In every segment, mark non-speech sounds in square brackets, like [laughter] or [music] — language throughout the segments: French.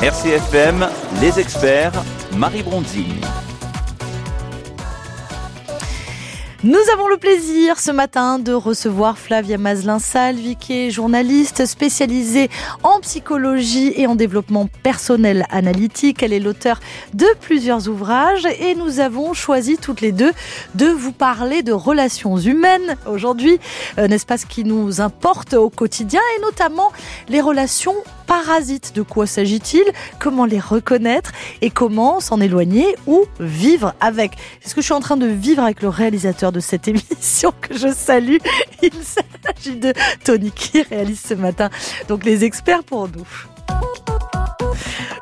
RCFM, les experts, Marie Bronzini. Nous avons le plaisir ce matin de recevoir Flavia Maslin-Salvi, journaliste spécialisée en psychologie et en développement personnel analytique. Elle est l'auteur de plusieurs ouvrages et nous avons choisi toutes les deux de vous parler de relations humaines aujourd'hui, euh, n'est-ce pas ce qui nous importe au quotidien et notamment les relations parasites. De quoi s'agit-il? Comment les reconnaître? Et comment s'en éloigner ou vivre avec? C'est ce que je suis en train de vivre avec le réalisateur de cette [laughs] émission que je salue. Il s'agit de Tony qui réalise ce matin. Donc les experts pour nous.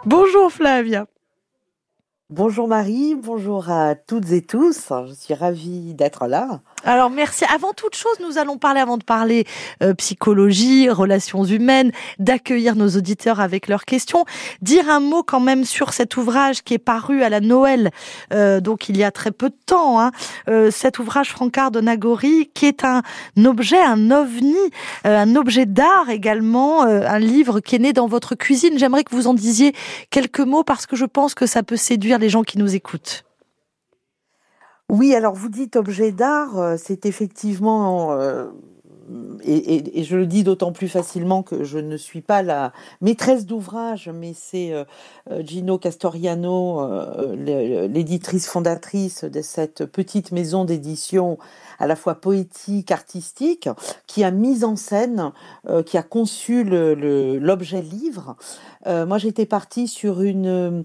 Bonjour Flavia. Bonjour Marie, bonjour à toutes et tous. Je suis ravie d'être là. Alors merci. Avant toute chose, nous allons parler, avant de parler euh, psychologie, relations humaines, d'accueillir nos auditeurs avec leurs questions, dire un mot quand même sur cet ouvrage qui est paru à la Noël, euh, donc il y a très peu de temps. Hein, euh, cet ouvrage Francard de Nagori, qui est un, objet, un ovni, un objet d'art également, un livre qui est né dans votre cuisine. J'aimerais que vous en disiez quelques mots parce que je pense que ça peut séduire les gens qui nous écoutent. Oui, alors vous dites objet d'art, euh, c'est effectivement, euh, et, je le dis d'autant plus facilement que je ne suis pas la maîtresse d'ouvrage, mais c'est euh, Gino Castoriano, l'éditrice fondatrice de cette petite maison d'édition à la fois poétique, artistique, qui a mis en scène, euh, qui a conçu l'objet livre. Euh, moi, j'étais partie sur une,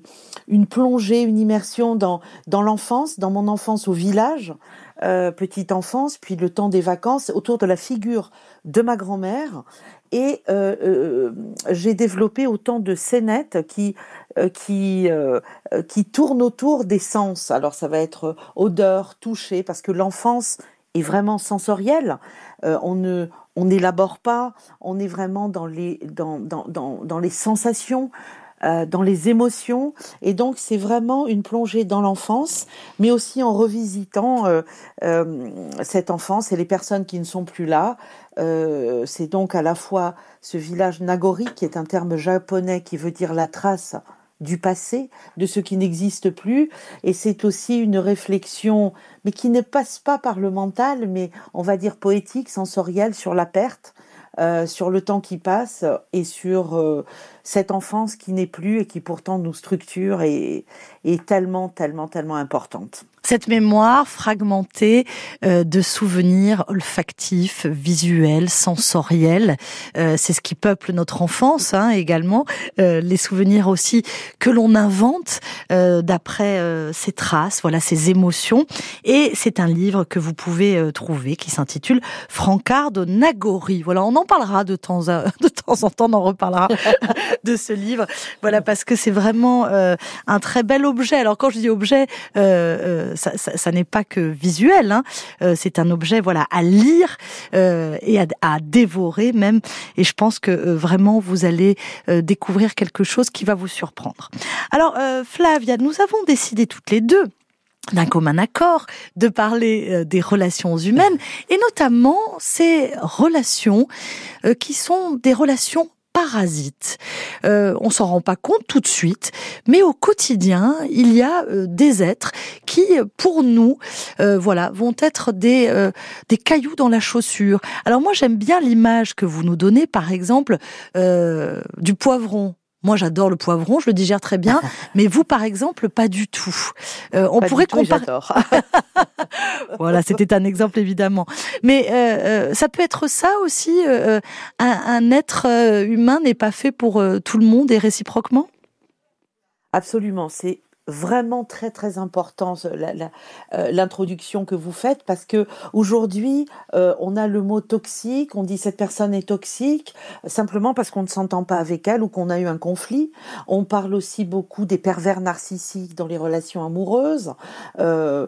plongée, une immersion dans l'enfance, dans mon enfance au village, euh, petite enfance, puis le temps des vacances, autour de la figure de ma grand-mère. Et j'ai développé autant de scénettes qui qui qui tournent autour des sens. Alors ça va être odeur, toucher, parce que l'enfance est vraiment sensoriel. Euh, on ne on n'élabore pas, on est vraiment dans les dans dans dans, dans les sensations. Euh, dans les émotions. Et donc c'est vraiment une plongée dans l'enfance mais aussi en revisitant euh, euh cette enfance et les personnes qui ne sont plus là. C'est donc à la fois ce village Nagori qui est un terme japonais qui veut dire la trace du passé, de ce qui n'existe plus, et c'est aussi une réflexion, mais qui ne passe pas par le mental, mais on va dire poétique, sensorielle sur la perte, euh, sur le temps qui passe et sur euh, cette enfance qui n'est plus et qui pourtant nous structure et est tellement, tellement, tellement importante. Cette mémoire fragmentée euh, de souvenirs olfactifs, visuels, sensoriels, euh, c'est ce qui peuple notre enfance hein, également. Euh, les souvenirs aussi que l'on invente d'après ces traces, voilà ces émotions. Et c'est un livre que vous pouvez trouver qui s'intitule Francard de Nagori. Voilà, on en parlera de temps, à, [laughs] de temps en temps, on en reparlera [laughs] de ce livre. Voilà, parce que c'est vraiment un très bel objet. Alors quand je dis objet, ça, n'est pas que visuel. Hein. Euh, c'est un objet, voilà, à lire euh, et à, dévorer même. Et je pense que euh, vraiment vous allez découvrir quelque chose qui va vous surprendre. Alors, Flavia, nous avons décidé toutes les deux d'un commun accord de parler des relations humaines et notamment ces relations qui sont des relations parasites. Euh, on s'en rend pas compte tout de suite, mais au quotidien, il y a euh, des êtres qui, pour nous, euh, voilà, vont être des euh, des cailloux dans la chaussure. Alors moi, j'aime bien l'image que vous nous donnez, par exemple, du poivron. Moi, j'adore le poivron, je le digère très bien, [laughs] mais vous, par exemple, pas du tout. Euh, on pourrait comparer. [laughs] voilà, c'était un exemple évidemment. Mais euh, euh, ça peut être ça aussi. un, un, être humain n'est pas fait pour tout le monde et réciproquement? Absolument, c'est vraiment très très important euh, l'introduction que vous faites parce que aujourd'hui euh, on a le mot toxique, on dit cette personne est toxique simplement parce qu'on ne s'entend pas avec elle ou qu'on a eu un conflit. On parle aussi beaucoup des pervers narcissiques dans les relations amoureuses, euh,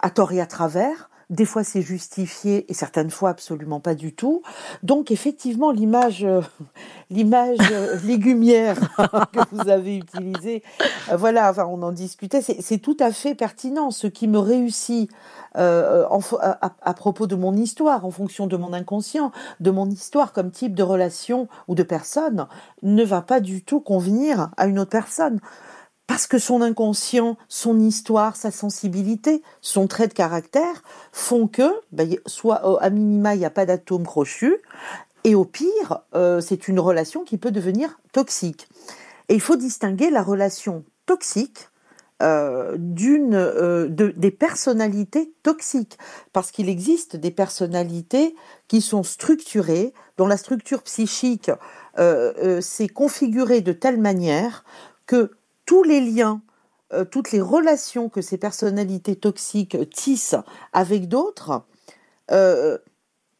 à tort et à travers des fois c'est justifié et certaines fois absolument pas du tout. Donc effectivement l'image euh, [laughs] l'image euh, légumière [laughs] que vous avez utilisée, euh, voilà, on en discutait, c'est tout à fait pertinent. Ce qui me réussit à, propos de mon histoire, en fonction de mon inconscient, de mon histoire comme type de relation ou de personne, ne va pas du tout convenir à une autre personne parce que son inconscient, son histoire, sa sensibilité, son trait de caractère font que, ben, soit à minima, il n'y a pas d'atome crochu, et au pire, euh, c'est une relation qui peut devenir toxique. Et il faut distinguer la relation toxique euh, d'une euh, des personnalités toxiques parce qu'il existe des personnalités qui sont structurées dont la structure psychique s'est configurée de telle manière que tous les liens, euh, toutes les relations que ces personnalités toxiques tissent avec d'autres euh,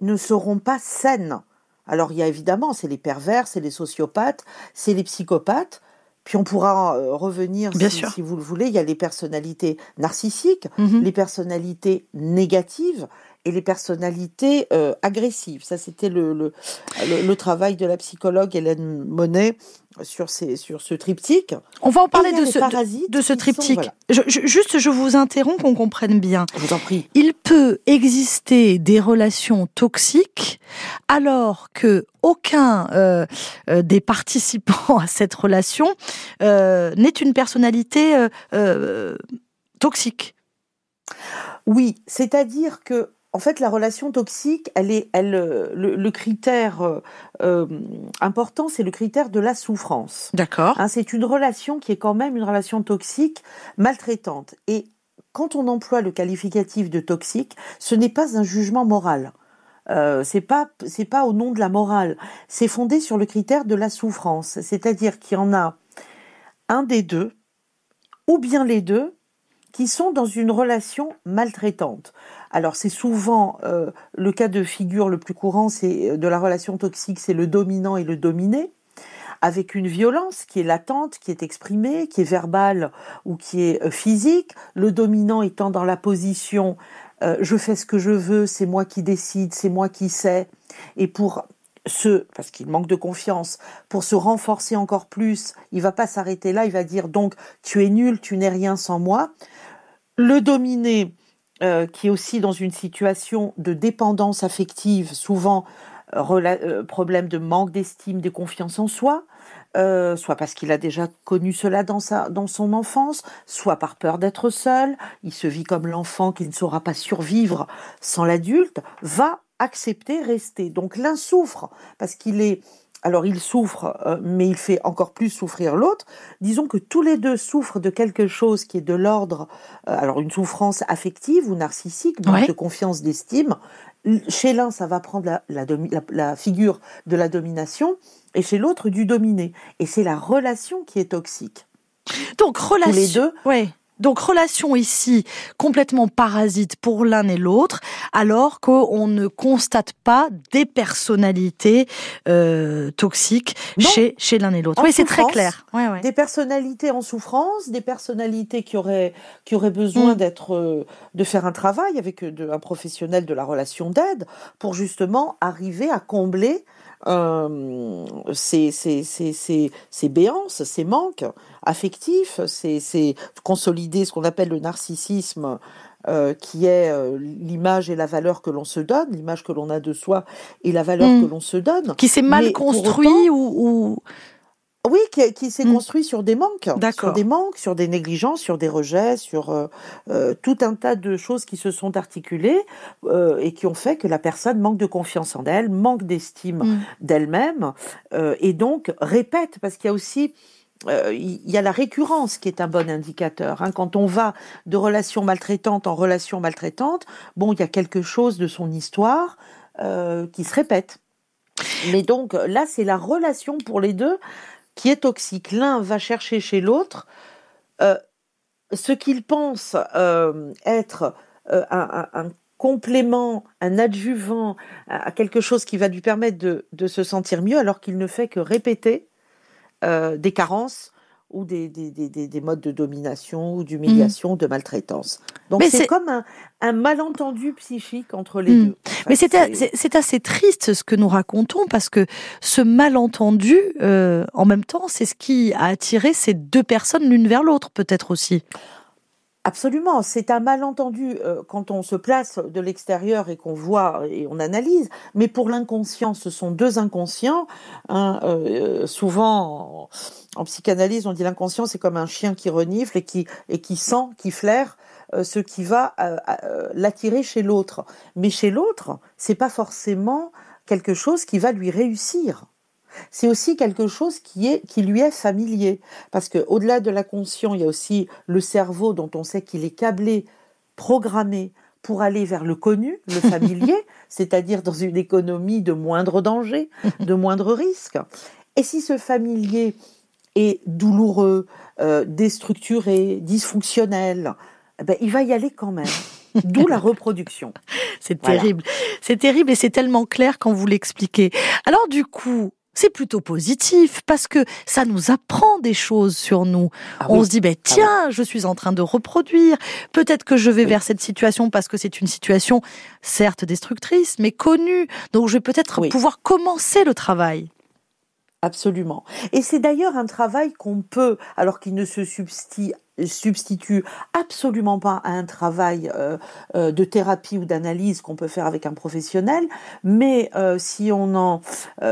ne seront pas saines. Alors il y a évidemment, c'est les pervers, c'est les sociopathes, c'est les psychopathes. Puis on pourra euh, revenir, si, vous le voulez, il y a les personnalités narcissiques, mm-hmm. les personnalités négatives et les personnalités agressives. Ça, c'était le, le, travail de la psychologue Hélène Monet sur, ces, sur ce triptyque. On va en parler de ce, de, ce triptyque. juste, je vous interromps qu'on comprenne bien. Je vous en prie. Il peut exister des relations toxiques alors que aucun euh, euh, des participants [laughs] à cette relation euh, n'est une personnalité toxique. Oui, c'est-à-dire que en fait, la relation toxique, elle est, elle, euh, le, critère euh, euh, important, c'est le critère de la souffrance. D'accord. Hein, c'est une relation qui est quand même une relation toxique, maltraitante. Et quand on emploie le qualificatif de toxique, ce n'est pas un jugement moral. Euh, c'est pas c'est pas au nom de la morale. C'est fondé sur le critère de la souffrance. C'est-à-dire qu'il y en a un des deux, ou bien les deux, qui sont dans une relation maltraitante. Alors c'est souvent euh, le cas de figure le plus courant, c'est euh, de la relation toxique, c'est le dominant et le dominé, avec une violence qui est latente, qui est exprimée, qui est verbale ou qui est euh, physique. Le dominant étant dans la position je fais ce que je veux, c'est moi qui décide, c'est moi qui sais. Et pour ce, parce qu'il manque de confiance, pour se renforcer encore plus, il va pas s'arrêter là, il va dire donc tu es nul, tu n'es rien sans moi. Le dominé, euh, qui est aussi dans une situation de dépendance affective, souvent euh, euh, problème de manque d'estime, de confiance en soi, soit parce qu'il a déjà connu cela dans, sa, dans son enfance, soit par peur d'être seul, il se vit comme l'enfant qui ne saura pas survivre sans l'adulte, va accepter rester. Donc l'un souffre parce qu'il est alors il souffre, euh, mais il fait encore plus souffrir l'autre. Disons que tous les deux souffrent de quelque chose qui est de l'ordre, euh, alors une souffrance affective ou narcissique, de confiance, d'estime. Chez l'un, ça va prendre la, figure de la domination, et chez l'autre du dominé. Et c'est la relation qui est toxique. Donc relation. les deux. Ouais. Donc relation ici complètement parasite pour l'un et l'autre, alors qu'on ne constate pas des personnalités euh, toxiques chez, chez l'un et l'autre. Oui, c'est très clair. Des personnalités en souffrance, des personnalités qui auraient qui auraient besoin mm. d'être euh, de faire un travail avec euh, un professionnel de la relation d'aide pour justement arriver à combler euh, ces, ces, ces, ces, béances, ces manques affectifs, c'est consolider ce qu'on appelle le narcissisme, euh, qui est euh, l'image et la valeur que l'on se donne, l'image que l'on a de soi et la valeur hmm. que l'on se donne. Qui s'est mal construit ou, oui, qui, s'est mm. construit sur des manques, sur des manques, sur des négligences, sur des rejets, sur euh, euh, tout un tas de choses qui se sont articulées euh, et qui ont fait que la personne manque de confiance en elle, manque d'estime mm. d'elle-même et donc répète parce qu'il y a aussi il y a la récurrence qui est un bon indicateur. Hein. Quand on va de relation maltraitante en relation maltraitante, bon, il y a quelque chose de son histoire qui se répète. Mais donc là, c'est la relation pour les deux qui est toxique. L'un va chercher chez l'autre euh, ce qu'il pense euh, être euh, un, complément, un adjuvant à, quelque chose qui va lui permettre de, se sentir mieux, alors qu'il ne fait que répéter des carences ou des, des, des, des modes de domination ou d'humiliation, de maltraitance. Donc c'est comme un, un, malentendu psychique entre les mmh. deux. Mais c'est assez triste ce que nous racontons parce que ce malentendu, euh, en même temps, c'est ce qui a attiré ces deux personnes l'une vers l'autre, peut-être aussi. Absolument, c'est un malentendu euh, quand on se place de l'extérieur et qu'on voit et on analyse. Mais pour l'inconscient, ce sont deux inconscients. Hein, euh, souvent, en, psychanalyse, on dit l'inconscient, c'est comme un chien qui renifle et qui et qui sent, qui flaire euh, ce qui va l'attirer chez l'autre. Mais chez l'autre, c'est pas forcément quelque chose qui va lui réussir c'est aussi quelque chose qui est qui lui est familier parce que au-delà de la conscience, il y a aussi le cerveau dont on sait qu'il est câblé, programmé pour aller vers le connu, le [laughs] familier, c'est-à-dire dans une économie de moindre danger, de [laughs] moindre risque. Et si ce familier est douloureux, euh, déstructuré, dysfonctionnel, eh ben, il va y aller quand même. D'où la reproduction. [laughs] C'est terrible. C'est terrible et c'est tellement clair quand vous l'expliquez. Alors du coup, c'est plutôt positif parce que ça nous apprend des choses sur nous. Ah on se dit, ben, tiens, je suis en train de reproduire. Peut-être que je vais vers cette situation parce que c'est une situation certes destructrice, mais connue. Donc je vais peut-être pouvoir commencer le travail. Absolument. Et c'est d'ailleurs un travail qu'on peut, alors qu'il ne se substitue absolument pas à un travail euh, euh, de thérapie ou d'analyse qu'on peut faire avec un professionnel, mais euh, si on en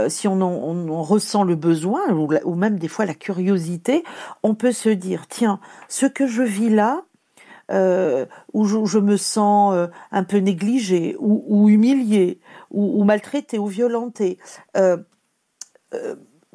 si on en, ressent le besoin ou, même des fois la curiosité, on peut se dire tiens ce que je vis là où je, me sens un peu négligé ou, ou humilié ou, ou, maltraité ou violenté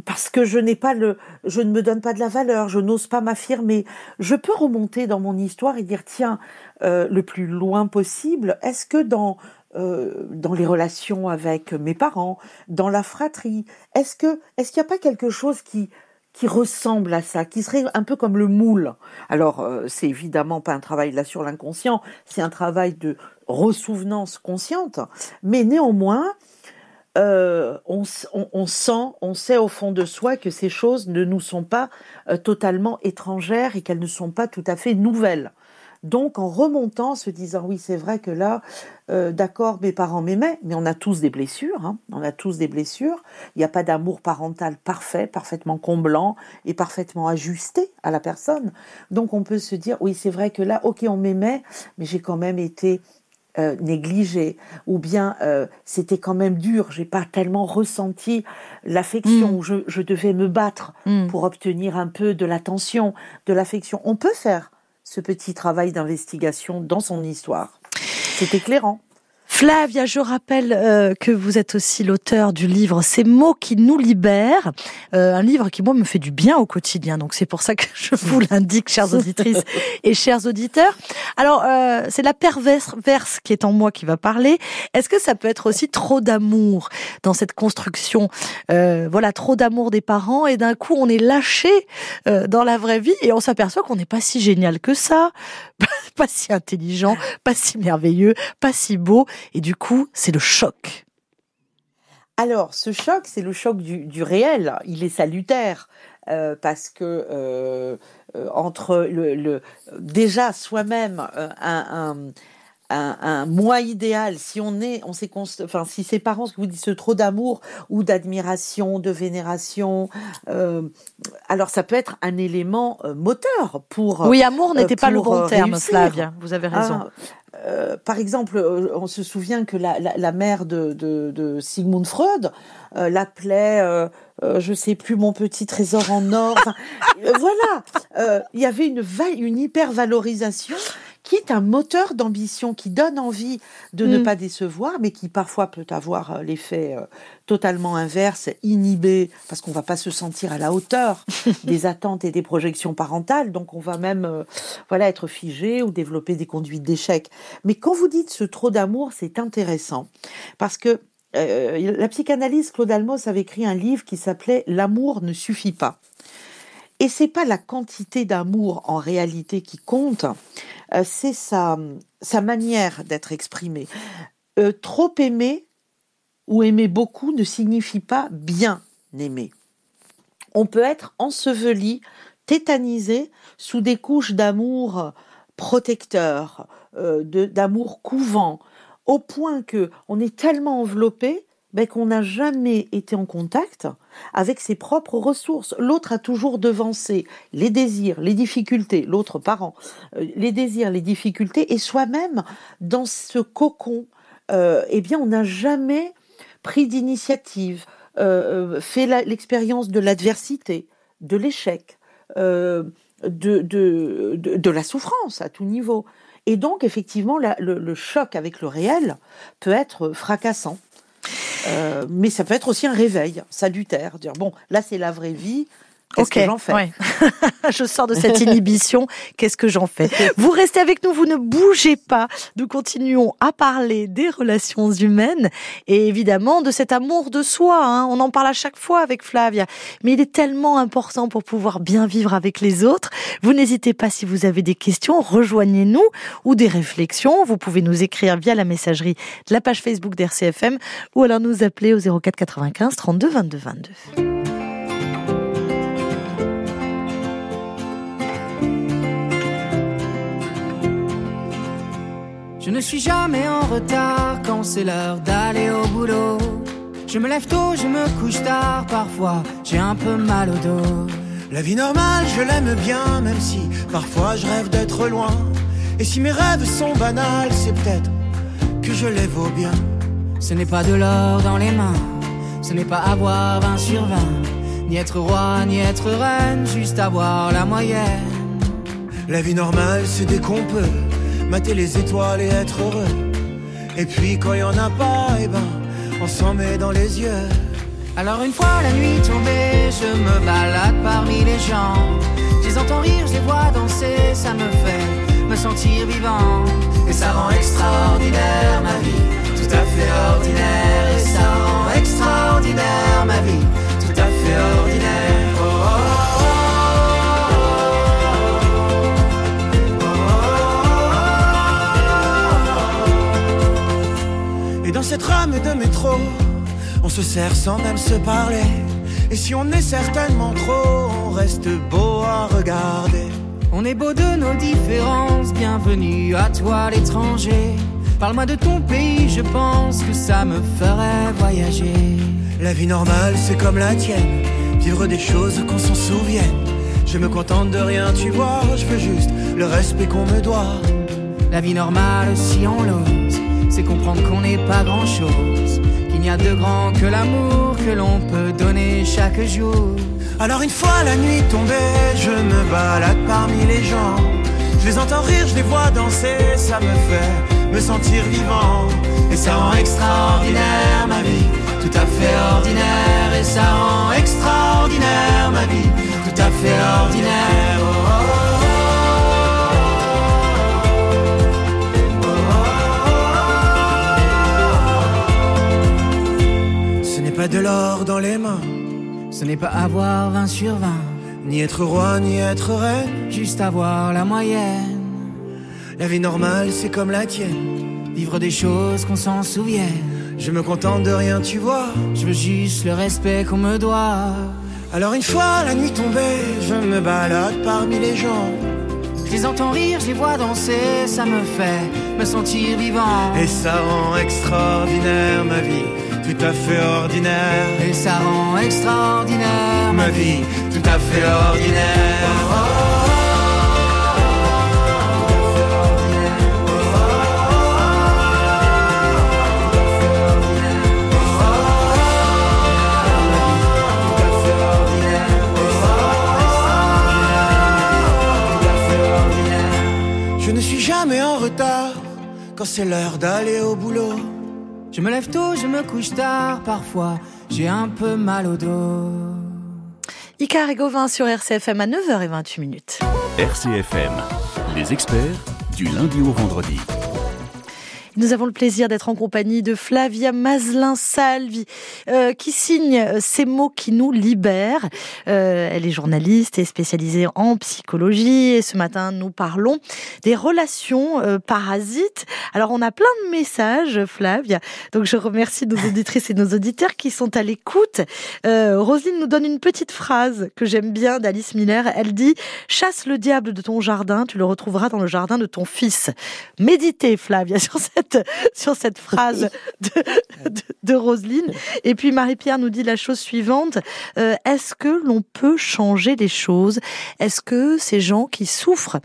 parce que je n'ai pas le, je ne me donne pas de la valeur, je n'ose pas m'affirmer. Je peux remonter dans mon histoire et dire tiens, euh, le plus loin possible. Est-ce que dans euh, dans les relations avec mes parents, dans la fratrie, est-ce que est-ce qu'il n'y a pas quelque chose qui qui ressemble à ça, qui serait un peu comme le moule? Alors, euh, c'est évidemment pas un travail là sur l'inconscient, c'est un travail de ressouvenance consciente, mais néanmoins, euh, on, sent, on sait au fond de soi que ces choses ne nous sont pas euh, totalement étrangères et qu'elles ne sont pas tout à fait nouvelles. Donc en remontant, se disant oui c'est vrai que là, euh, d'accord mes parents m'aimaient, mais on a tous des blessures, hein. on a tous des blessures. Il n'y a pas d'amour parental parfait, parfaitement comblant et parfaitement ajusté à la personne. Donc on peut se dire oui c'est vrai que là, ok on m'aimait, mais j'ai quand même été euh, négligé ou bien euh, c'était quand même dur, j'ai pas tellement ressenti l'affection, mm. je, je, devais me battre mm. pour obtenir un peu de l'attention, de l'affection. On peut faire ce petit travail d'investigation dans son histoire. C'est éclairant. Flavia, je rappelle euh, que vous êtes aussi l'auteur du livre Ces mots qui nous libèrent, euh, un livre qui moi me fait du bien au quotidien. Donc c'est pour ça que je [laughs] vous l'indique, chères auditrices et chers auditeurs. Alors euh, c'est la perverse qui est en moi qui va parler. Est-ce que ça peut être aussi trop d'amour dans cette construction Voilà, trop d'amour des parents et d'un coup on est lâché dans la vraie vie et on s'aperçoit qu'on n'est pas si génial que ça, [laughs] pas si intelligent, pas si merveilleux, pas si beau et du coup, c'est le choc. Alors, ce choc, c'est le choc du, réel. Il est salutaire euh, parce que euh, euh, entre le, déjà soi-même un, un, moi idéal, si on est, on s'est enfin si ses parents, ce que vous dites, trop d'amour ou d'admiration, de vénération, alors ça peut être un élément moteur pour. Oui, amour n'était pas le bon terme, Flavia. Vous avez raison. Ah, euh, par exemple, euh, on se souvient que la, mère de, Sigmund Freud euh, l'appelait, je sais plus, mon petit trésor en or. voilà, il y avait une, une hyper valorisation qui est un moteur d'ambition, qui donne envie de ne mm. pas décevoir, mais qui parfois peut avoir euh, l'effet euh, totalement inverse, inhibé, parce qu'on va pas se sentir à la hauteur [laughs] des attentes et des projections parentales, donc on va même euh, voilà être figé ou développer des conduites d'échec. Mais quand vous dites ce trop d'amour, c'est intéressant, parce que la psychanalyste Claude Almos avait écrit un livre qui s'appelait L'amour ne suffit pas. Et c'est pas la quantité d'amour en réalité qui compte, c'est sa, manière d'être exprimée. Euh, trop aimer ou aimer beaucoup ne signifie pas bien aimer. On peut être enseveli tétanisés sous des couches d'amour protecteur, euh, d'amour couvant, au point que on est tellement enveloppé ben, qu'on n'a jamais été en contact avec ses propres ressources. L'autre a toujours devancé les désirs, les difficultés, l'autre parent, euh, les désirs, les difficultés, et soi-même, dans ce cocon, euh, eh bien, on n'a jamais pris d'initiative, euh, fait l'expérience de l'adversité, de l'échec, de, la souffrance à tout niveau. Et donc, effectivement, le, choc avec le réel peut être fracassant. Euh, mais ça peut être aussi un réveil salutaire. Dire bon, là c'est la vraie vie. Qu'est-ce que j'en fais [laughs] Je sors de cette inhibition. Qu'est-ce que j'en fais [laughs] Vous restez avec nous, vous ne bougez pas. Nous continuons à parler des relations humaines et évidemment de cet amour de soi. Hein. On en parle à chaque fois avec Flavia, mais il est tellement important pour pouvoir bien vivre avec les autres. Vous n'hésitez pas si vous avez des questions, rejoignez-nous ou des réflexions. Vous pouvez nous écrire via la messagerie de la page Facebook d'RCFM ou alors nous appeler au 04 95 32 22 22. Je ne suis jamais en retard quand c'est l'heure d'aller au boulot. Je me lève tôt, je me couche tard, parfois j'ai un peu mal au dos. La vie normale, je l'aime bien, même si parfois je rêve d'être loin. Et si mes rêves sont banals, c'est peut-être que je les vaux bien. Ce n'est pas de l'or dans les mains, ce n'est pas avoir 20 sur 20, ni être roi, ni être reine, juste avoir la moyenne. La vie normale, c'est dès qu'on peut mater les étoiles et être heureux. Et puis quand il y en a pas, eh ben, on s'en met dans les yeux. Alors une fois la nuit tombée, je me balade parmi les gens. Je les entends rire, je les vois danser, ça me fait me sentir vivant. Et ça rend extraordinaire ma vie, tout à fait ordinaire. Et ça rend extraordinaire ma vie, tout à fait ordinaire. Se sert sans même se parler. Et si on est certainement trop, on reste beau à regarder. On est beau de nos différences, bienvenue à toi l'étranger. Parle-moi de ton pays, je pense que ça me ferait voyager. La vie normale, c'est comme la tienne, vivre des choses qu'on s'en souvienne. Je me contente de rien, tu vois, je veux juste le respect qu'on me doit. La vie normale, si on l'ose c'est comprendre qu'on n'est pas grand chose, qu'il n'y a de grand que l'amour que l'on peut donner chaque jour. Alors une fois la nuit tombée, je me balade parmi les gens. Je les entends rire, je les vois danser, ça me fait me sentir vivant. Et ça rend extraordinaire ma vie, tout à fait ordinaire. Et ça rend extraordinaire ma vie, tout à fait ordinaire. Oh, de l'or dans les mains. Ce n'est pas avoir 20 sur 20. Ni être roi, ni être reine. Juste avoir la moyenne. La vie normale, c'est comme la tienne. Vivre des choses qu'on s'en souvienne. Je me contente de rien, tu vois. Je veux juste le respect qu'on me doit. Alors une fois la nuit tombée, je me balade parmi les gens. Je les entends rire, je les vois danser, ça me fait me sentir vivant. Et ça rend extraordinaire ma vie tout à fait ordinaire. Et ça rend extraordinaire ma vie, tout à fait ordinaire. Je ne suis jamais en retard quand c'est l'heure d'aller au boulot. Je me lève tôt, je me couche tard, parfois j'ai un peu mal au dos. Icar et Gauvin sur RCFM à 9h28 minutes. RCFM, les experts du lundi au vendredi. Nous avons le plaisir d'être en compagnie de Flavia Maslin-Salvi, euh, qui signe ces mots qui nous libèrent. Euh, elle est journaliste et spécialisée en psychologie. Et ce matin, nous parlons des relations euh, parasites. Alors, on a plein de messages, Flavia. Donc, je remercie nos auditrices et nos auditeurs qui sont à l'écoute. Euh, Roselyne nous donne une petite phrase que j'aime bien d'Alice Miller. Elle dit « Chasse le diable de ton jardin, tu le retrouveras dans le jardin de ton fils. » Méditez, Flavia, [laughs] sur cette sur cette phrase [laughs] de, de, Roselyne. Et puis Marie-Pierre nous dit la chose suivante euh, est-ce que l'on peut changer les choses? Est-ce que ces gens qui souffrent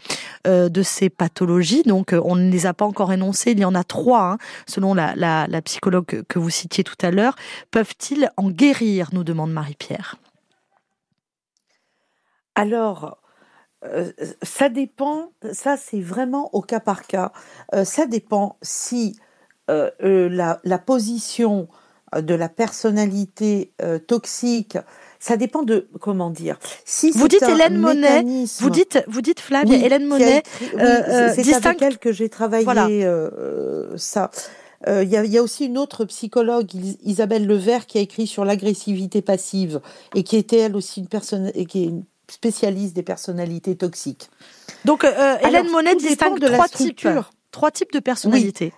euh, de ces pathologies, donc euh, on ne les a pas encore énoncées, il y en a trois, hein, selon la, la, la psychologue que vous citiez tout à l'heure, peuvent-ils en guérir? nous demande Marie-Pierre. Alors, euh, ça dépend, ça c'est vraiment au cas par cas. Euh, ça dépend si euh, la, la, position de la personnalité toxique, ça dépend de comment dire. Si vous dites Hélène Monet, vous dites vous dites Flavie, Hélène Monet, c'est avec elle que j'ai travaillé ça. Il y, a, y, a, aussi une autre psychologue, Isabelle Levert, qui a écrit sur l'agressivité passive et qui était elle aussi une personne, et qui est une spécialiste des personnalités toxiques. Donc, euh, Hélène Monet distingue de trois types, trois types de personnalités.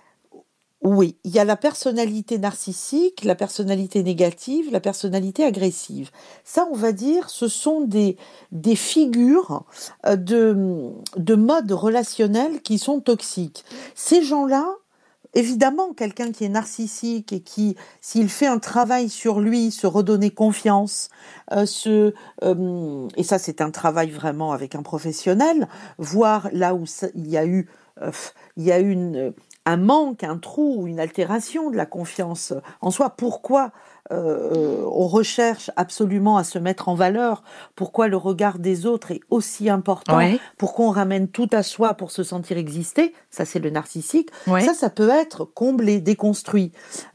Oui. il y a la personnalité narcissique, la personnalité négative, la personnalité agressive. Ça, on va dire, ce sont des, des figures euh, de, de modes relationnels qui sont toxiques. Ces gens-là, Évidemment, quelqu'un qui est narcissique et qui, s'il fait un travail sur lui, se redonner confiance, euh, euh, et ça c'est un travail vraiment avec un professionnel, voir là où il y a eu, euh, il y a une, un manque, un trou, une altération de la confiance en soi. Pourquoi euh, on recherche absolument à se mettre en valeur, pourquoi le regard des autres est aussi important, pourquoi on ramène tout à soi pour se sentir exister, ça c'est le narcissique, ça ça peut être comblé, déconstruit.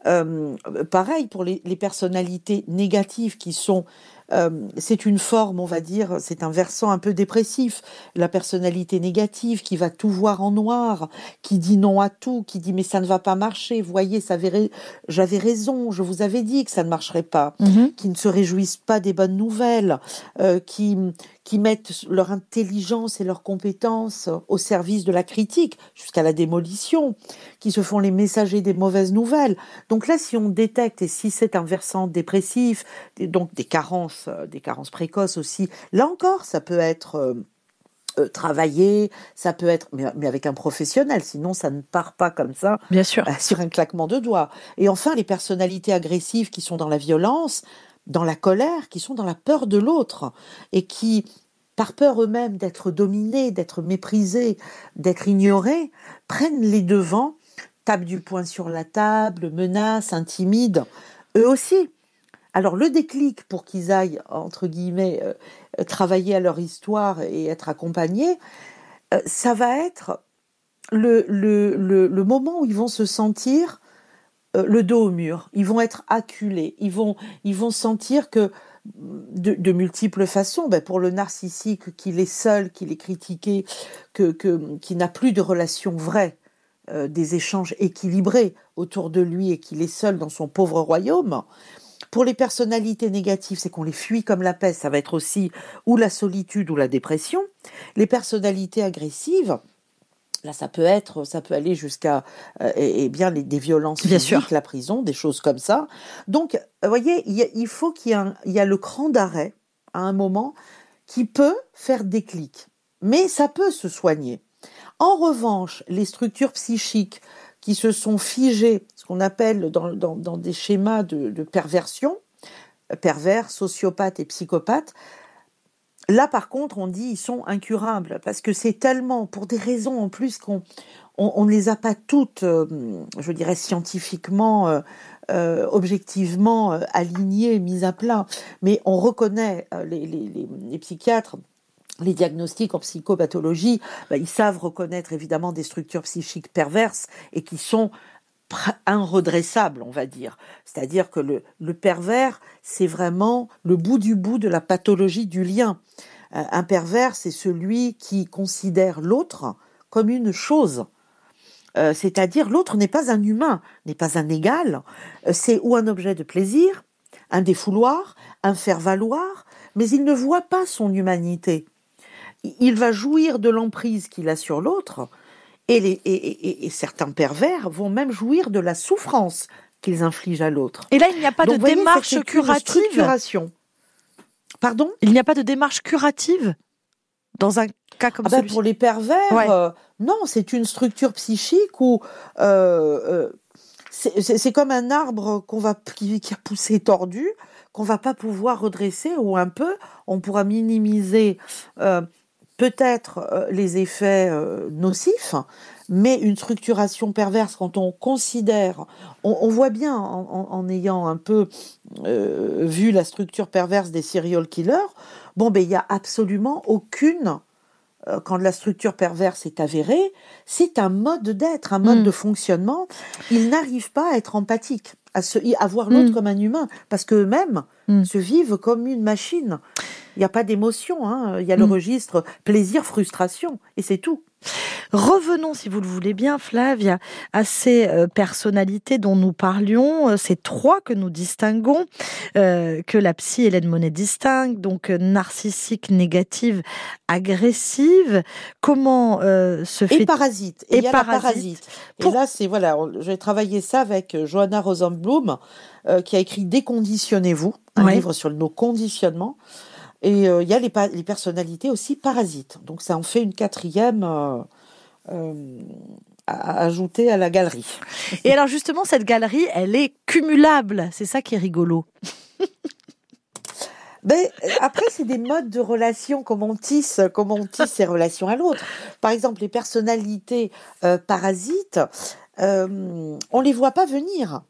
Euh, pareil pour les, les personnalités négatives qui sont euh, c'est une forme, on va dire, c'est un versant un peu dépressif. La personnalité négative qui va tout voir en noir, qui dit non à tout, qui dit mais ça ne va pas marcher. Voyez, j'avais raison, je vous avais dit que ça ne marcherait pas. Mhm. Qui ne se réjouissent pas des bonnes nouvelles, euh, qui qui mettent leur intelligence et leurs compétences au service de la critique jusqu'à la démolition, qui se font les messagers des mauvaises nouvelles. Donc là, si on détecte et si c'est un versant dépressif, donc des carences, euh, des carences précoces aussi, là encore, ça peut être euh, euh, travaillé, ça peut être, mais, avec un professionnel, sinon ça ne part pas comme ça, bien sûr, sur un claquement de doigts. Et enfin, les personnalités agressives qui sont dans la violence, dans la colère, qui sont dans la peur de l'autre et qui, par peur eux-mêmes d'être dominés, d'être méprisés, d'être ignorés, prennent les devants, tapent du poing sur la table, menacent, intimident, eux aussi. Alors le déclic pour qu'ils aillent, entre guillemets, euh, travailler à leur histoire et être accompagnés, euh, ça va être le, moment où ils vont se sentir euh, le dos au mur, ils vont être acculés, ils vont, ils vont sentir que de, multiples façons, ben pour le narcissique qu'il est seul, qu'il est critiqué, que, que, qui n'a plus de relation vraie, euh, des échanges équilibrés autour de lui et qu'il est seul dans son pauvre royaume. Pour les personnalités négatives, c'est qu'on les fuit comme la peste, ça va être aussi ou la solitude ou la dépression. Les personnalités agressives, Là, ça peut être, ça peut aller jusqu'à euh, et, bien des violences bien physiques, sûr. la prison, des choses comme ça. Donc, vous voyez, il, faut qu'il y ait il y a le cran d'arrêt à un moment qui peut faire déclic, mais ça peut se soigner. En revanche, les structures psychiques qui se sont figées, ce qu'on appelle dans, dans, dans, des schémas de, de perversion, pervers, sociopathes et psychopathes, Là, par contre, on dit ils sont incurables parce que c'est tellement, pour des raisons en plus qu'on on, ne les a pas toutes, euh, je dirais scientifiquement, euh, euh, objectivement alignées, mises à plat. Mais on reconnaît les, les, psychiatres les diagnostics en psychopathologie, ben, ils savent reconnaître évidemment des structures psychiques perverses et qui sont redressable, on va dire. C'est-à-dire que le, le pervers, c'est vraiment le bout du bout de la pathologie du lien. Euh, un pervers, c'est celui qui considère l'autre comme une chose. Euh, c'est-à-dire l'autre n'est pas un humain, n'est pas un égal, euh, c'est ou un objet de plaisir, un défouloir, un faire-valoir, mais il ne voit pas son humanité. Il va jouir de l'emprise qu'il a sur l'autre, et, et, certains pervers vont même jouir de la souffrance qu'ils infligent à l'autre. Et là, il n'y a pas de démarche curative. Pardon? Il n'y a pas de démarche curative dans un cas comme ah ben Pour les pervers, euh, non, c'est une structure psychique où euh, euh, c'est comme un arbre qu'on va qui, a poussé tordu, qu'on va pas pouvoir redresser ou un peu, on pourra minimiser peut-être les effets nocifs, mais une structuration perverse quand on considère, on, voit bien en, ayant un peu vu la structure perverse des serial killers, bon ben il y a absolument aucune euh, quand la structure perverse est avérée, c'est un mode d'être, un mode mm. de fonctionnement. Ils n'arrivent pas à être empathiques, à, se, à voir l'autre mm. comme un humain, parce qu'eux-mêmes mm. se vivent comme une machine. Il n'y a pas d'émotion, hein. il y a le registre plaisir-frustration, et c'est tout. Revenons, si vous le voulez bien, Flavia, à ces euh, personnalités dont nous parlions, euh, ces trois que nous distinguons, euh, que la psy Hélène Monet distingue, donc narcissique, négative, agressive. Comment se fait et parasite et, parasite. Et là, c'est voilà, j'ai travaillé ça avec Johanna Rosenblum, qui a écrit Déconditionnez-vous, un livre sur nos conditionnements. Et il y a les, les, personnalités aussi parasites. Donc ça en fait une quatrième euh, à ajouter à la galerie. Et alors justement, cette galerie, elle est cumulable. C'est ça qui est rigolo. [laughs] Mais après, c'est des modes de relation, comment on tisse, comment on tisse ces relations à l'autre. Par exemple, les personnalités euh, parasites, euh, on les voit pas venir.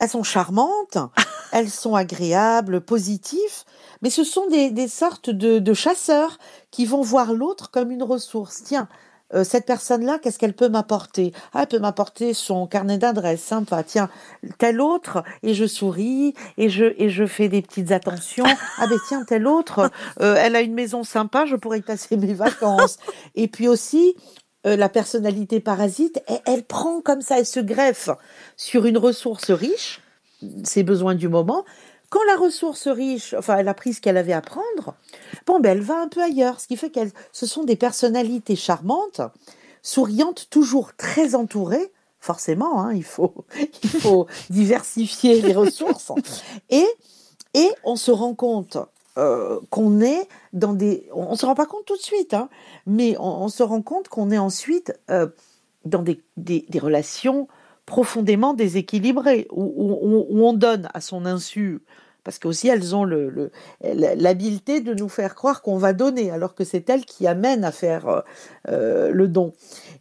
Elles sont charmantes, [laughs] elles sont agréables, positives, mais ce sont des, des sortes de, de chasseurs qui vont voir l'autre comme une ressource. Tiens, euh, cette personne-là, qu'est-ce qu'elle peut m'apporter? Ah, elle peut m'apporter son carnet d'adresse, sympa. Tiens, tel autre, et je souris, et je et je fais des petites attentions. [laughs] Ah ben tiens, tel autre, euh, elle a une maison sympa, je pourrais y passer mes vacances. Et puis aussi, euh, la personnalité parasite, elle, elle, prend comme ça, elle se greffe sur une ressource riche, ses besoins du moment, quand la ressource riche, enfin, elle a pris ce qu'elle avait à prendre, bon, ben, elle va un peu ailleurs. Ce qui fait qu'elle, ce sont des personnalités charmantes, souriantes, toujours très entourées. Forcément, hein, il faut, [laughs] il faut diversifier les ressources. Et, et on se rend compte euh, qu'on est dans des, on, ne se rend pas compte tout de suite, hein, mais on, se rend compte qu'on est ensuite euh, dans des, des, relations profondément déséquilibrées, où, on donne à son insu parce qu'aussi elles ont l'habileté de nous faire croire qu'on va donner, alors que c'est elles qui amènent à faire euh, euh, le don.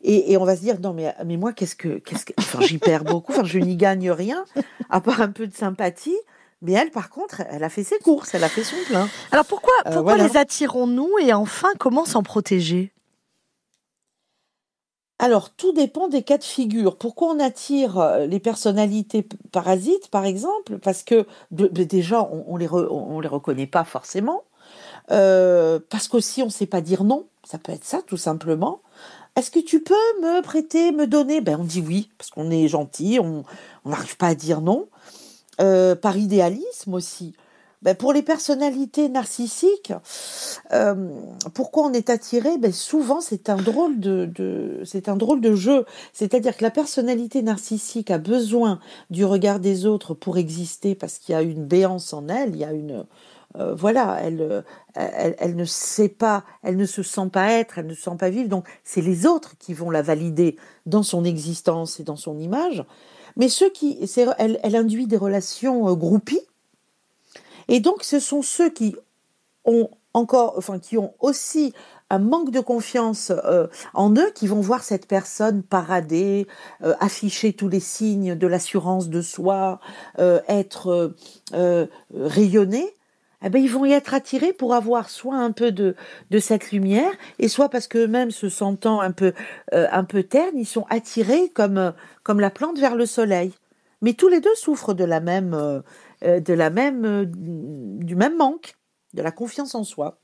Et, on va se dire non mais mais moi qu'est-ce que qu'est-ce que enfin j'y perds beaucoup, enfin je n'y gagne rien à part un peu de sympathie. Mais elle, par contre, elle a fait ses courses, elle a fait son plein. Alors pourquoi, euh, pourquoi les attirons-nous et enfin comment s'en protéger? Alors, tout dépend des cas de figure. Pourquoi on attire euh, les personnalités parasites, par exemple? Parce que déjà, on, les les reconnaît pas forcément. Euh, parce qu'aussi, on ne sait pas dire non. Ça peut être ça, tout simplement. Est-ce que tu peux me prêter, me donner? Ben, on dit oui, parce qu'on est gentil, on n'arrive pas à dire non. Euh, par idéalisme aussi. Ben pour les personnalités narcissiques, euh, pourquoi on est attiré? Ben Souvent, c'est un drôle de, de c'est un drôle de jeu. C'est-à-dire que la personnalité narcissique a besoin du regard des autres pour exister parce qu'il y a une béance en elle, il y a une euh, voilà, elle, elle, elle, ne sait pas, elle ne se sent pas être, elle ne se sent pas vivre. Donc, c'est les autres qui vont la valider dans son existence et dans son image. Mais ceux qui, elle, elle induit des relations euh, groupies et donc, ce sont ceux qui ont encore, enfin, qui ont aussi un manque de confiance euh, en eux, qui vont voir cette personne parader, euh, afficher tous les signes de l'assurance de soi, euh, être rayonnée. Eh ben, ils vont y être attirés pour avoir soit un peu de, de cette lumière, et soit parce qu'eux-mêmes se sentant un peu, un peu ternes, ils sont attirés comme, comme la plante vers le soleil. Mais tous les deux souffrent de la même, de la même, euh, du même manque, de la confiance en soi.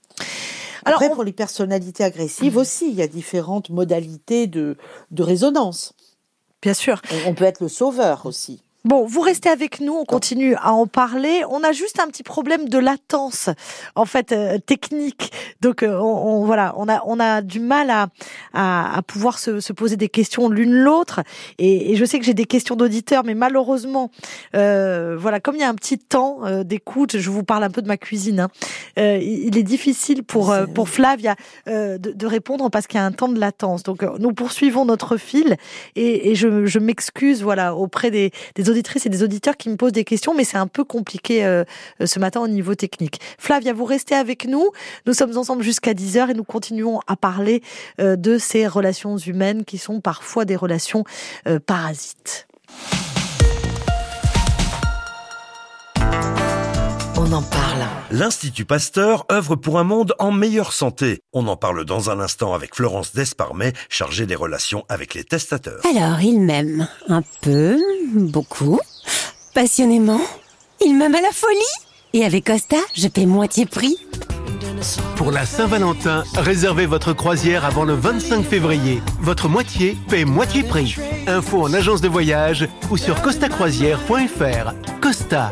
Alors, Après, pour les personnalités agressives mmh. aussi, il y a différentes modalités de, de résonance. Bien sûr. On peut être le sauveur aussi. Bon, vous restez avec nous, on continue à en parler. On a juste un petit problème de latence, en fait, euh, technique. Donc, euh, on, voilà, on a on a du mal à à, pouvoir se, se, poser des questions l'une l'autre. Et, je sais que j'ai des questions d'auditeurs, mais malheureusement, euh, voilà, comme il y a un petit temps d'écoute, je vous parle un peu de ma cuisine. Hein, il est difficile pour pour Flavia de, de, répondre parce qu'il y a un temps de latence. Donc, nous poursuivons notre fil et, et je, je m'excuse, voilà, auprès des, des auditeurs et des auditeurs qui me posent des questions, mais c'est un peu compliqué euh, euh, ce matin au niveau technique. Flavia, vous restez avec nous. Nous sommes ensemble jusqu'à 10h et nous continuons à parler euh, de ces relations humaines qui sont parfois des relations parasites. On en parle. L'Institut Pasteur œuvre pour un monde en meilleure santé. On en parle dans un instant avec Florence Desparmet, chargée des relations avec les testateurs. Alors, il m'aime un peu, beaucoup, passionnément. Il m'aime à la folie. Et avec Costa, je paie moitié prix. Pour la Saint-Valentin, réservez votre croisière avant le 25 février. Votre moitié paie moitié prix. Info en agence de voyage ou sur costacroisière.fr. Costa.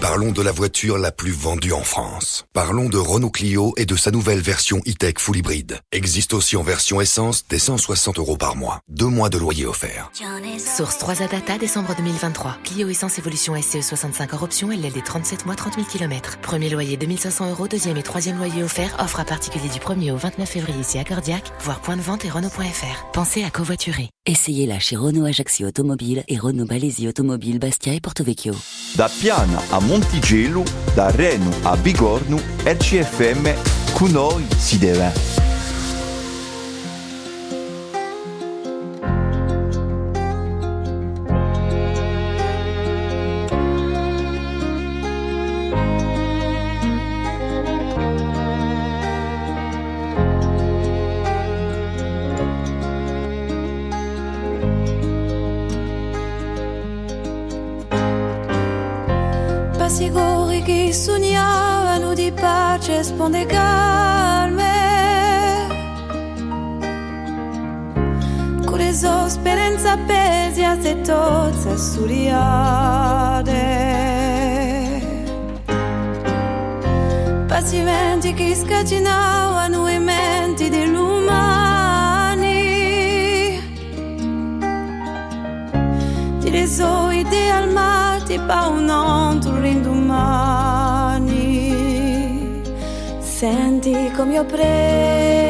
Parlons de la voiture la plus vendue en France. Parlons de Renault Clio et de sa nouvelle version e-tech full hybride. Existe aussi en version essence des 160 euros par mois. Deux mois de loyer offert. Source 3 à data, décembre 2023. Clio essence évolution SCE 65 hors option, LLD 37 mois, 30 000 km. Premier loyer 2500 euros, deuxième et troisième loyer offert. Offre à particulier du 1er au 29 février si accordiaque. Voir point de vente et Renault.fr. Pensez à covoiturer. Essayez-la chez Renault Ajaccio Automobile et Renault Balesi Automobile Bastia et Porto Vecchio. Da Piana a Montigelo, da Reno a Bigorno, RCFM, con noi si deve. Risponde calme. Con le sue speranze appesi a se tozza suriade Passimenti che scacinavano i menti dell'umani. Ti le sue idee al mare pa un altro rindomani. Senti come io prego,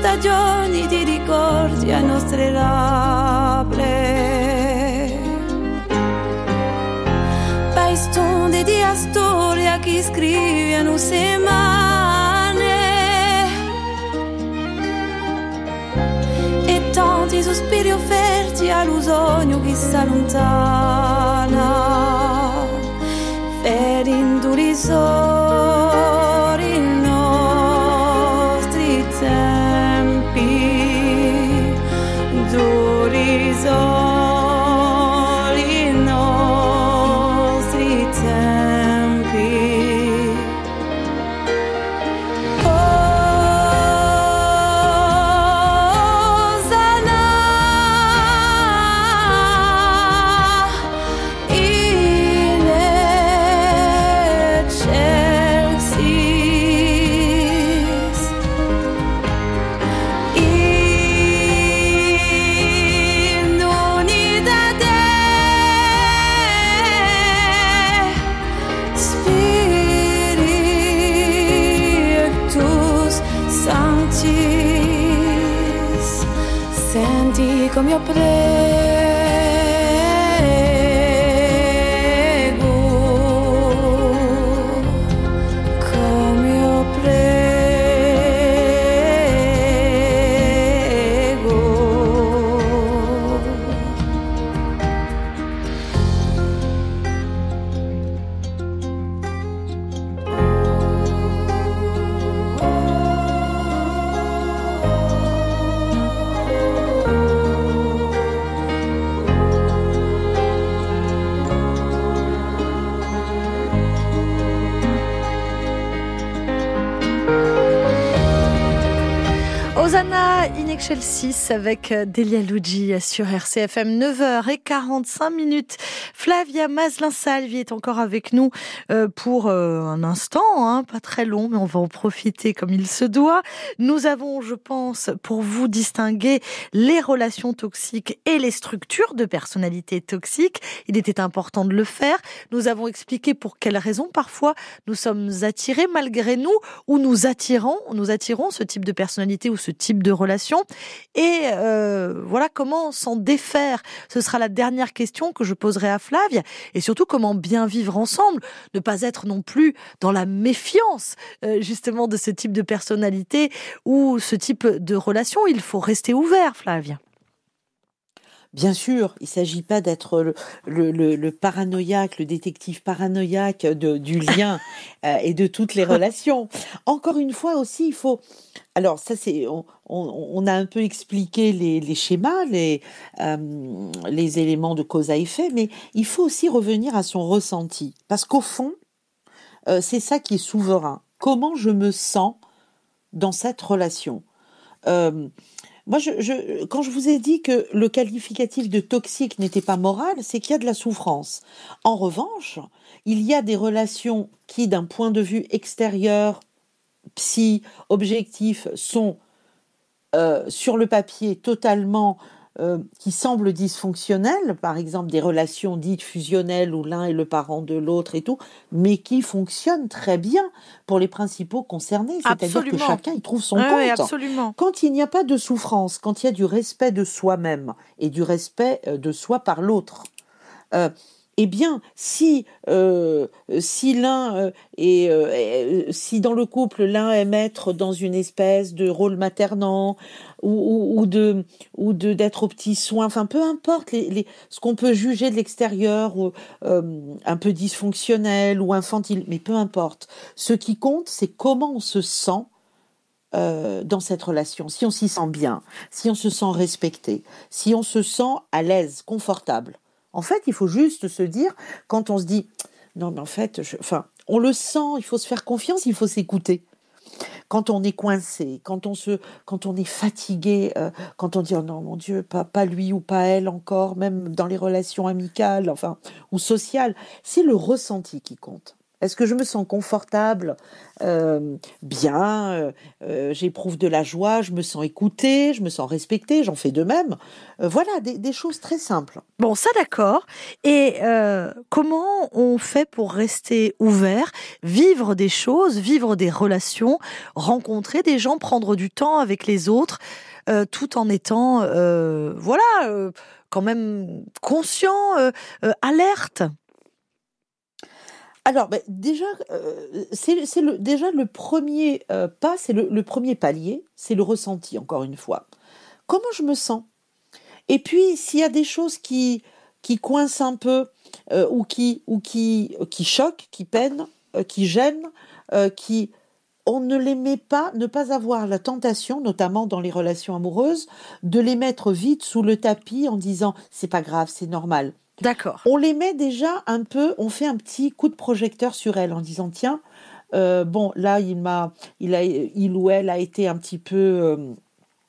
stagioni di ricordi a nostre labbra. Paistonde di storia che scrivono semane e tanti sospiri offerti all'usogno che si allontana so come ho preso Hosanna in excelsis avec euh, Delia Luigi sur RCFM 9h45 minutes. Flavia Maslin-Salvi est encore avec nous euh, pour euh, un instant, hein, pas très long, mais on va en profiter comme il se doit. Nous avons, je pense, pour vous distinguer les relations toxiques et les structures de personnalité toxique. Il était important de le faire. Nous avons expliqué pour quelles raisons parfois nous sommes attirés malgré nous ou nous attirons, nous attirons ce type de personnalité ou ce type de relation. Et euh, voilà comment s'en défaire. Ce sera la dernière question que je poserai à Flavia. Et surtout comment bien vivre ensemble, ne pas être non plus dans la méfiance euh, justement de ce type de personnalité ou ce type de relation. Il faut rester ouvert, Flavia. Bien sûr, il ne s'agit pas d'être le, le, le, le paranoïaque, le détective paranoïaque de, du lien [laughs] euh, et de toutes les relations. Encore une fois aussi, il faut. Alors ça, c'est on, on, on a un peu expliqué les, les schémas, les euh, les éléments de cause à effet, mais il faut aussi revenir à son ressenti, parce qu'au fond, euh, c'est ça qui est souverain. Comment je me sens dans cette relation? Euh, moi, quand je vous ai dit que le qualificatif de toxique n'était pas moral, c'est qu'il y a de la souffrance. En revanche, il y a des relations qui, d'un point de vue extérieur, psy, objectif, sont euh, sur le papier totalement euh, qui semblent dysfonctionnelles, par exemple des relations dites fusionnelles où l'un est le parent de l'autre et tout, mais qui fonctionnent très bien pour les principaux concernés, c'est-à-dire que chacun y trouve son compte. absolument. Quand il n'y a pas de souffrance, quand il y a du respect de soi-même et du respect euh, de soi par l'autre, euh, eh bien, si euh, si l'un euh, est, euh, est- si dans le couple l'un aime être dans une espèce de rôle maternant ou, de ou de d'être aux petits soins, enfin peu importe ce qu'on peut juger de l'extérieur un peu dysfonctionnel ou infantile, mais peu importe. Ce qui compte, c'est comment on se sent dans cette relation, si on s'y sent bien, si on se sent respecté, si on se sent à l'aise, confortable. En fait, il faut juste se dire, quand on se dit, non, mais en fait, enfin, on le sent, il faut se faire confiance, il faut s'écouter. Quand on est coincé, quand on se, quand on est fatigué, euh, quand on dit oh non mon Dieu, pas, pas lui ou pas elle encore, même dans les relations amicales, enfin ou sociales, c'est le ressenti qui compte. Est-ce que je me sens confortable, euh, bien, euh, euh, j'éprouve de la joie, je me sens écoutée, je me sens respectée, j'en fais de même. Voilà, des, choses très simples. Bon, ça d'accord. Et comment on fait pour rester ouvert, vivre des choses, vivre des relations, rencontrer des gens, prendre du temps avec les autres, tout en étant, voilà, quand même conscient, alerte? Alors, ben, déjà, euh, c'est le, déjà le premier euh, pas, c'est le, premier palier, c'est le ressenti, encore une fois. Comment je me sens? Et puis, s'il y a des choses qui, qui coincent un peu, euh, ou, qui, ou qui, choquent, qui peinent, qui gênent, qui. On ne les met pas, ne pas avoir la tentation, notamment dans les relations amoureuses, de les mettre vite sous le tapis en disant c'est pas grave, c'est normal. D'accord. On les met déjà un peu, on fait un petit coup de projecteur sur elle en disant tiens, euh, bon là il m'a, il a, il ou elle a été un petit peu euh,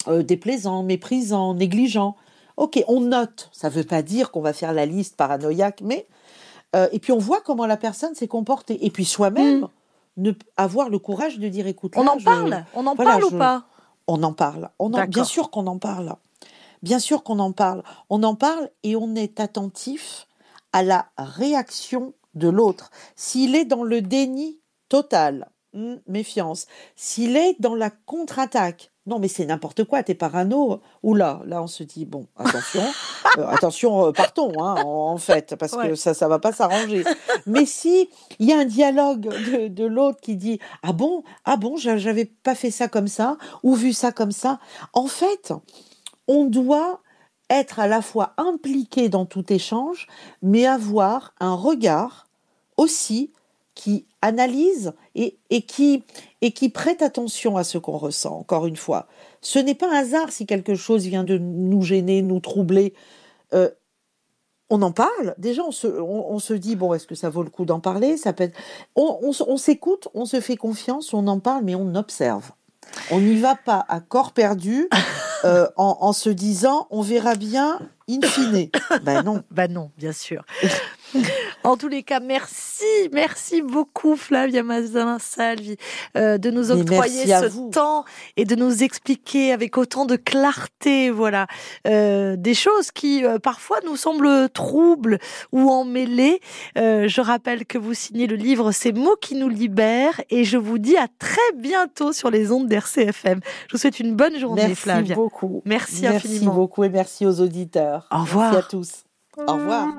euh, déplaisant, méprisant, négligent. Ok, on note. Ça veut pas dire qu'on va faire la liste paranoïaque, mais et puis on voit comment la personne s'est comportée. Et puis soi-même, ne avoir le courage de dire écoute, On en je- parle? On en voilà, parle ou pas? On en parle. On en, bien sûr qu'on en parle. Bien sûr qu'on en parle. On en parle et on est attentif à la réaction de l'autre. S'il est dans le déni total, hmm, méfiance. S'il est dans la contre-attaque, non mais c'est n'importe quoi, t'es parano. Oula, là on se dit bon, attention, [laughs] euh, attention, euh, partons hein, en, en fait, parce Ouais. que ça, ça va pas s'arranger. Mais si il y a un dialogue de, de l'autre qui dit ah bon, ah bon, j'a- j'avais pas fait ça comme ça ou vu ça comme ça. En fait, on doit être à la fois impliqué dans tout échange, mais avoir un regard aussi qui analyse et, qui, prête attention à ce qu'on ressent, encore une fois. Ce n'est pas un hasard si quelque chose vient de nous gêner, nous troubler. Euh, on en parle. Déjà, on se, dit, bon, est-ce que ça vaut le coup d'en parler? Ça peut on s'écoute, on se fait confiance, on en parle, mais on observe. On n'y va pas à corps perdu euh, en, en se disant, on verra bien in fine. [coughs] Ben non. Ben non, bien sûr. [laughs] En tous les cas, merci, merci beaucoup Flavia Mazin Salvi euh, de nous octroyer merci ce vous. temps et de nous expliquer avec autant de clarté, voilà, euh, des choses qui euh, parfois nous semblent troubles ou emmêlées. Je rappelle que vous signez le livre Ces mots qui nous libèrent et je vous dis à très bientôt sur les ondes d'RCFM. Je vous souhaite une bonne journée, Merci Flavia. beaucoup. Merci, Merci infiniment. beaucoup et merci aux auditeurs. Au revoir. Merci à tous. Au revoir.